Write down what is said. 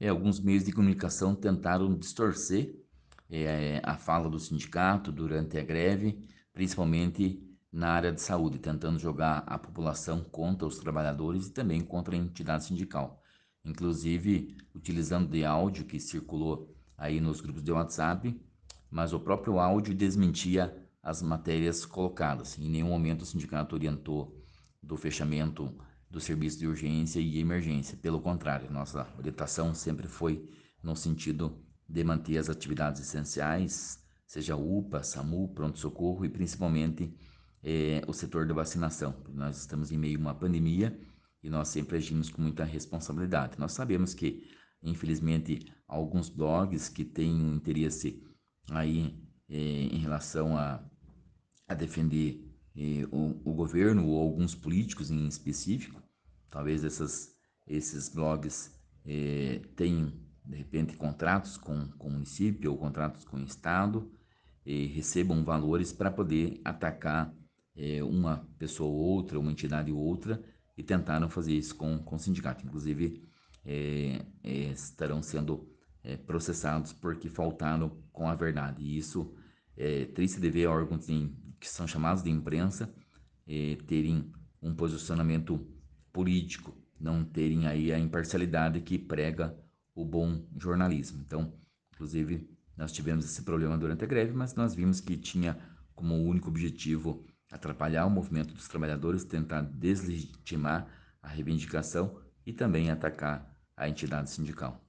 é, alguns meios de comunicação tentaram distorcer é, a fala do sindicato durante a greve, principalmente na área de saúde, tentando jogar a população contra os trabalhadores e também contra a entidade sindical. Inclusive, utilizando de áudio que circulou aí nos grupos de WhatsApp, mas o próprio áudio desmentia as matérias colocadas. Em nenhum momento o sindicato orientou do fechamento do serviço de urgência e emergência. Pelo contrário, nossa orientação sempre foi no sentido de manter as atividades essenciais, seja UPA, SAMU, pronto-socorro e principalmente é, o setor da vacinação. Nós estamos em meio a uma pandemia e nós sempre agimos com muita responsabilidade. Nós sabemos que, infelizmente, alguns blogs que têm um interesse aí é, em relação a, a defender o, o, governo ou alguns políticos em específico, talvez essas, esses blogs é, tenham, de repente, contratos com, com o município ou contratos com o Estado e recebam valores para poder atacar é, uma pessoa ou outra, uma entidade ou outra, e tentaram fazer isso com, com o sindicato. Inclusive, é, estarão sendo processados porque faltaram com a verdade. E isso é triste de ver órgãos em, que são chamados de imprensa é, terem um posicionamento político, não terem aí a imparcialidade que prega o bom jornalismo. Então, inclusive, nós tivemos esse problema durante a greve, mas nós vimos que tinha como único objetivo atrapalhar o movimento dos trabalhadores, tentar deslegitimar a reivindicação e também atacar a entidade sindical.